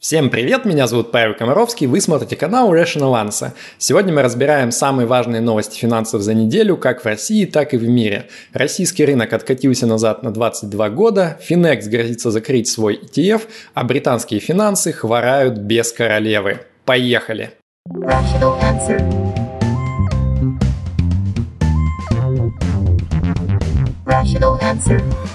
Всем привет, меня зовут Павел Комаровский, вы смотрите канал Rational Answer. Сегодня мы разбираем самые важные новости финансов за неделю, как в России, так и в мире. Российский рынок откатился назад на 22 года, Finex грозится закрыть свой ETF, а британские финансы хворают без королевы. Поехали! Rational answer. Rational answer.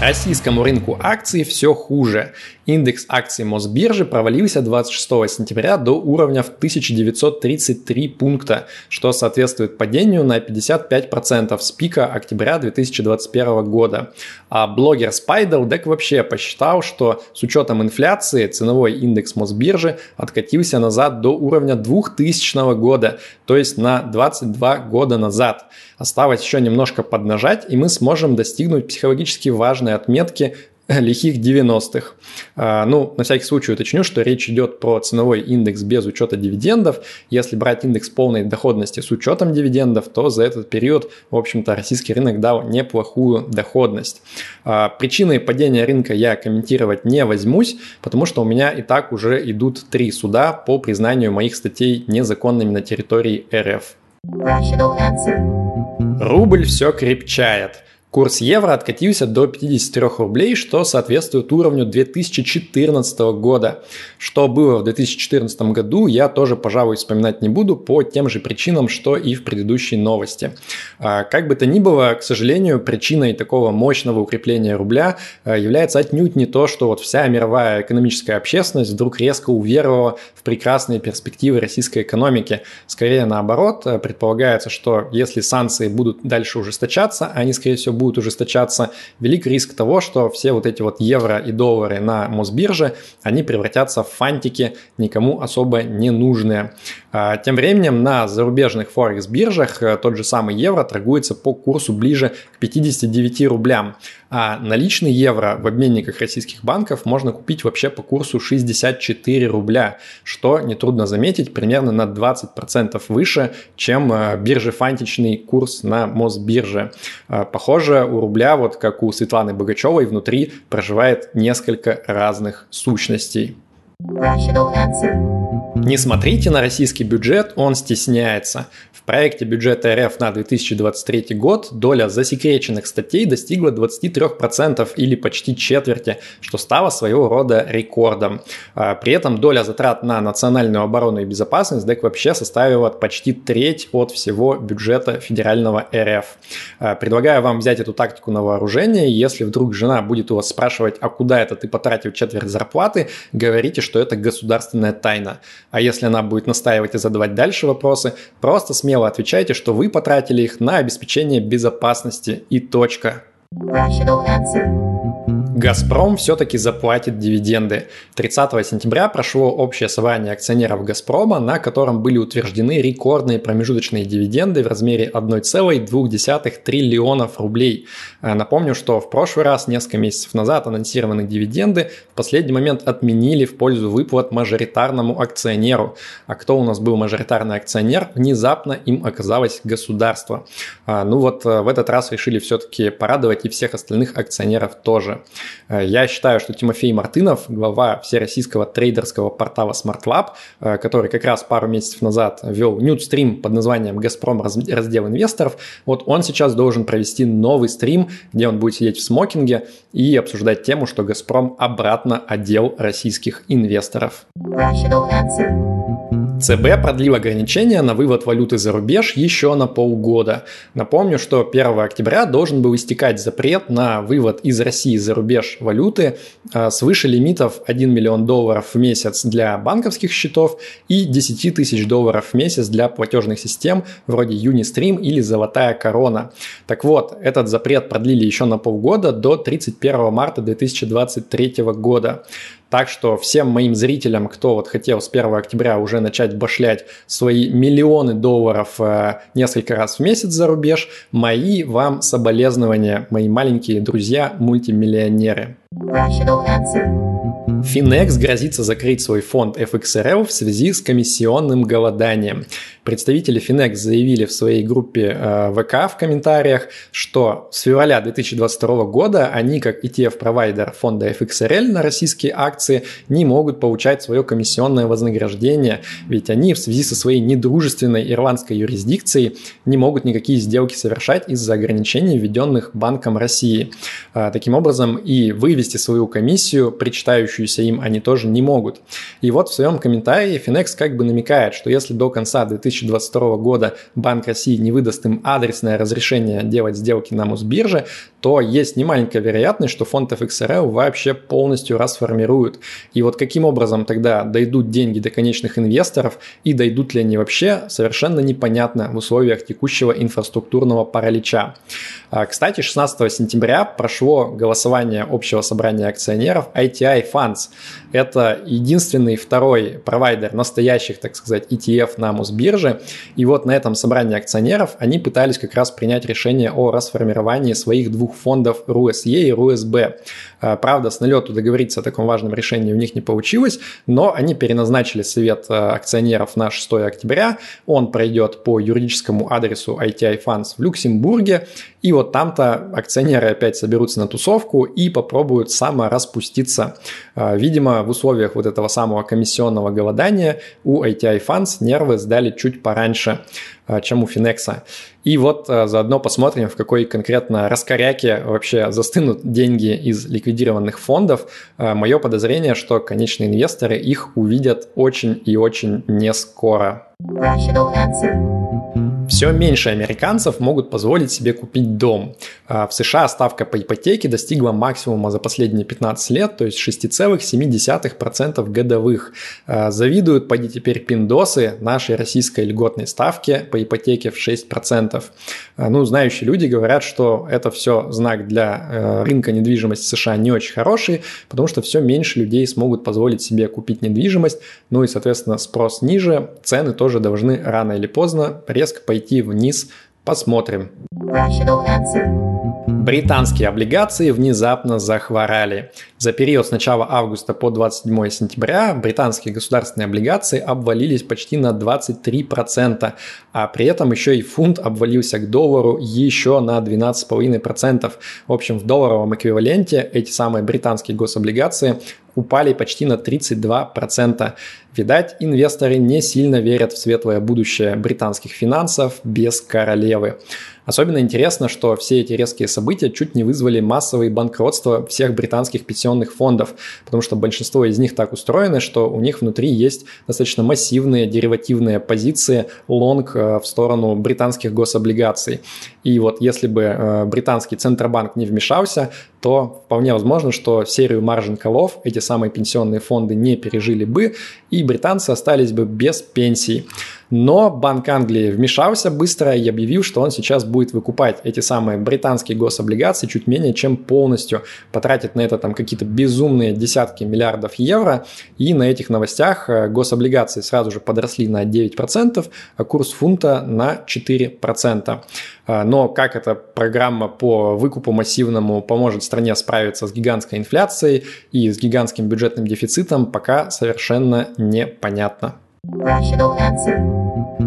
Российскому рынку акций все хуже. Индекс акций Мосбиржи провалился 26 сентября до уровня в 1933 пункта, что соответствует падению на 55% с пика октября 2021 года. А блогер так вообще посчитал, что с учетом инфляции ценовой индекс Мосбиржи откатился назад до уровня 2000 года, то есть на 22 года назад. Осталось еще немножко поднажать, и мы сможем достигнуть психологически важной отметки лихих 90-х. А, ну, на всякий случай уточню, что речь идет про ценовой индекс без учета дивидендов. Если брать индекс полной доходности с учетом дивидендов, то за этот период, в общем-то, российский рынок дал неплохую доходность. А, причины падения рынка я комментировать не возьмусь, потому что у меня и так уже идут три суда по признанию моих статей незаконными на территории РФ. Рубль все крепчает. Курс евро откатился до 53 рублей, что соответствует уровню 2014 года. Что было в 2014 году, я тоже, пожалуй, вспоминать не буду по тем же причинам, что и в предыдущей новости. А, как бы то ни было, к сожалению, причиной такого мощного укрепления рубля а, является отнюдь не то, что вот вся мировая экономическая общественность вдруг резко уверовала в прекрасные перспективы российской экономики. Скорее наоборот, а, предполагается, что если санкции будут дальше ужесточаться, они, скорее всего, будет ужесточаться, велик риск того, что все вот эти вот евро и доллары на Мосбирже, они превратятся в фантики, никому особо не нужные. А, тем временем на зарубежных форекс-биржах э, тот же самый евро торгуется по курсу ближе к 59 рублям, а наличный евро в обменниках российских банков можно купить вообще по курсу 64 рубля, что, нетрудно заметить, примерно на 20% выше, чем э, биржефантичный курс на Мосбирже. А, похоже, у рубля, вот как у Светланы Богачевой, внутри проживает несколько разных сущностей. Не смотрите на российский бюджет, он стесняется. В проекте бюджета РФ на 2023 год доля засекреченных статей достигла 23% или почти четверти, что стало своего рода рекордом. А, при этом доля затрат на национальную оборону и безопасность так вообще составила почти треть от всего бюджета федерального РФ. А, предлагаю вам взять эту тактику на вооружение. Если вдруг жена будет у вас спрашивать, а куда это ты потратил четверть зарплаты, говорите, что это государственная тайна. А если она будет настаивать и задавать дальше вопросы, просто смело отвечайте, что вы потратили их на обеспечение безопасности и точка. Rational answer. «Газпром» все-таки заплатит дивиденды. 30 сентября прошло общее собрание акционеров «Газпрома», на котором были утверждены рекордные промежуточные дивиденды в размере 1,2 триллионов рублей. Э, напомню, что в прошлый раз, несколько месяцев назад, анонсированные дивиденды в последний момент отменили в пользу выплат мажоритарному акционеру. А кто у нас был мажоритарный акционер? Внезапно им оказалось государство. Э, ну вот э, в этот раз решили все-таки порадовать и всех остальных акционеров тоже. Э, я считаю, что Тимофей Мартынов, глава всероссийского трейдерского портала SmartLab, э, который как раз пару месяцев назад вел нюдстрим под названием «Газпром. Раздел инвесторов», вот он сейчас должен провести новый стрим, где он будет сидеть в смокинге и обсуждать тему, что «Газпром» обратно одел российских инвесторов. Rational answer. ЦБ продлил ограничения на вывод валюты за рубеж еще на полгода. Напомню, что 1 октября должен был истекать запрет на вывод из России за рубеж валюты а, свыше лимитов 1 миллион долларов в месяц для банковских счетов и 10 тысяч долларов в месяц для платежных систем вроде Unistream или Золотая Корона. Так вот, этот запрет продлили еще на полгода до 31 марта 2023 года. Так что всем моим зрителям, кто вот хотел с 1 октября уже начать башлять свои миллионы долларов э, несколько раз в месяц за рубеж, мои вам соболезнования, мои маленькие друзья-мультимиллионеры. Finex грозится закрыть свой фонд FXRL в связи с комиссионным голоданием. Представители Finex заявили в своей группе э, ВК в комментариях, что с февраля 2022 года они, как ETF-провайдер фонда FXRL на российские акции, не могут получать свое комиссионное вознаграждение, ведь они в связи со своей недружественной ирландской юрисдикцией не могут никакие сделки совершать из-за ограничений, введенных Банком России. Э, таким образом, и вывести свою комиссию, причитающуюся им, они тоже не могут. И вот в своем комментарии Finex как бы намекает, что если до конца 2000 2022 года Банк России не выдаст им адресное разрешение делать сделки на Мосбирже, то есть немаленькая вероятность, что фонд FXRL вообще полностью расформируют. И вот каким образом тогда дойдут деньги до конечных инвесторов и дойдут ли они вообще, совершенно непонятно в условиях текущего инфраструктурного паралича. А, кстати, 16 сентября прошло голосование общего собрания акционеров ITI Funds. Это единственный второй провайдер настоящих, так сказать, ETF на Мосбирже. И вот на этом собрании акционеров они пытались как раз принять решение о расформировании своих двух фондов РУСЕ и РУСБ. А, правда, с налету договориться о таком важном решении у них не получилось, но они переназначили совет а, акционеров на 6 октября. Он пройдет по юридическому адресу ITI Funds в Люксембурге. И вот там-то акционеры опять соберутся на тусовку и попробуют самораспуститься. А, видимо, в условиях вот этого самого комиссионного голодания у ITI Funds нервы сдали чуть пораньше. А, чем у Финекса. И вот а, заодно посмотрим, в какой конкретно раскоряке вообще застынут деньги из ликвидированных фондов. Мое подозрение, что конечные инвесторы их увидят очень и очень не скоро. Rational answer. Все меньше американцев могут позволить себе купить дом. А, в США ставка по ипотеке достигла максимума за последние 15 лет, то есть 6,7% годовых. А, завидуют, поди теперь, пиндосы нашей российской льготной ставке по ипотеке в 6%. А, ну, знающие люди говорят, что это все знак для э, рынка недвижимости США не очень хороший, потому что все меньше людей смогут позволить себе купить недвижимость, ну и, соответственно, спрос ниже, цены тоже должны рано или поздно резко пойти пойти вниз. Посмотрим. Британские облигации внезапно захворали. За период с начала августа по 27 сентября британские государственные облигации обвалились почти на 23%, а при этом еще и фунт обвалился к доллару еще на 12,5%. В общем, в долларовом эквиваленте эти самые британские гособлигации упали почти на 32%. Видать, инвесторы не сильно верят в светлое будущее британских финансов без королевы. Особенно интересно, что все эти резкие события чуть не вызвали массовые банкротства всех британских пенсионных фондов, потому что большинство из них так устроены, что у них внутри есть достаточно массивные деривативные позиции лонг э, в сторону британских гособлигаций. И вот если бы э, британский Центробанк не вмешался, то вполне возможно, что серию маржин колов эти самые пенсионные фонды не пережили бы, и британцы остались бы без пенсий. Но Банк Англии вмешался быстро и объявил, что он сейчас будет выкупать эти самые британские гособлигации чуть менее чем полностью, потратит на это там какие-то безумные десятки миллиардов евро, и на этих новостях э, гособлигации сразу же подросли на 9%, а курс фунта на 4%. А, но как эта программа по выкупу массивному поможет стране справиться с гигантской инфляцией и с гигантским бюджетным дефицитом, пока совершенно непонятно.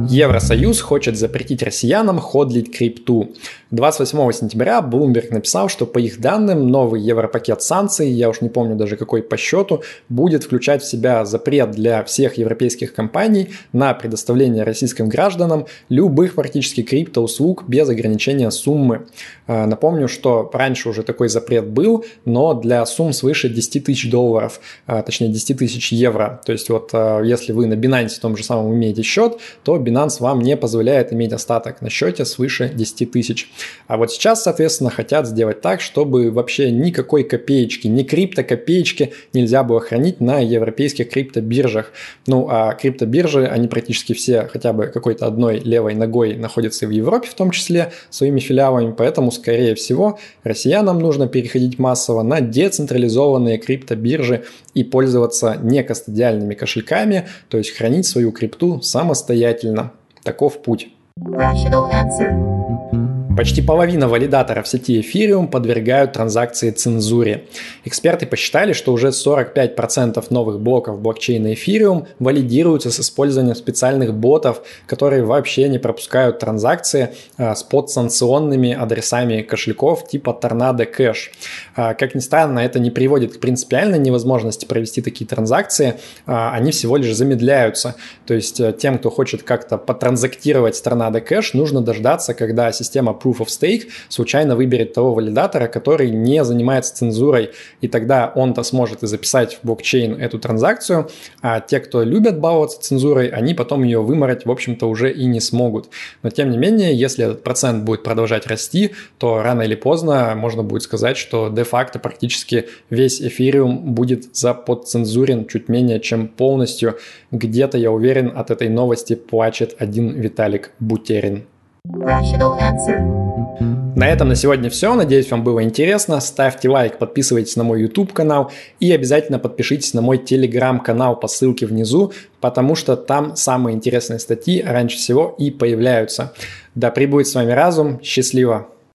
Евросоюз хочет запретить россиянам ходлить крипту. 28 сентября Bloomberg написал, что по их данным новый европакет санкций, я уж не помню даже какой по счету, будет включать в себя запрет для всех европейских компаний на предоставление российским гражданам любых практически криптоуслуг без ограничения суммы. А, напомню, что раньше уже такой запрет был, но для сумм свыше 10 тысяч долларов, а, точнее 10 тысяч евро. То есть вот а, если вы на Binance том же самом имеете счет, то Binance вам не позволяет иметь остаток на счете свыше 10 тысяч. А вот сейчас, соответственно, хотят сделать так, чтобы вообще никакой копеечки, ни крипто-копеечки нельзя было хранить на европейских криптобиржах. Ну, а криптобиржи, они практически все хотя бы какой-то одной левой ногой находятся в Европе в том числе, своими филиалами, поэтому, скорее всего, россиянам нужно переходить массово на децентрализованные криптобиржи и пользоваться некастодиальными кошельками, то есть хранить свою крипту самостоятельно. Таков путь. Почти половина валидаторов сети Ethereum подвергают транзакции цензуре. Эксперты посчитали, что уже 45% новых блоков блокчейна Ethereum валидируются с использованием специальных ботов, которые вообще не пропускают транзакции а, с подсанкционными адресами кошельков типа Tornado Cash. А, как ни странно, это не приводит к принципиальной невозможности провести такие транзакции, а, они всего лишь замедляются. То есть э, тем, кто хочет как-то потранзактировать Tornado Cash, нужно дождаться, когда система Proof of Stake случайно выберет того валидатора, который не занимается цензурой, и тогда он-то сможет и записать в блокчейн эту транзакцию, а те, кто любят баловаться цензурой, они потом ее выморать, в общем-то, уже и не смогут. Но тем не менее, если этот процент будет продолжать расти, то рано или поздно можно будет сказать, что де-факто практически весь эфириум будет заподцензурен чуть менее чем полностью. Где-то, я уверен, от этой новости плачет один Виталик Бутерин. На этом на сегодня все. Надеюсь, вам было интересно. Ставьте лайк, подписывайтесь на мой YouTube канал и обязательно подпишитесь на мой Telegram канал по ссылке внизу, потому что там самые интересные статьи раньше всего и появляются. Да пребудет с вами разум. Счастливо!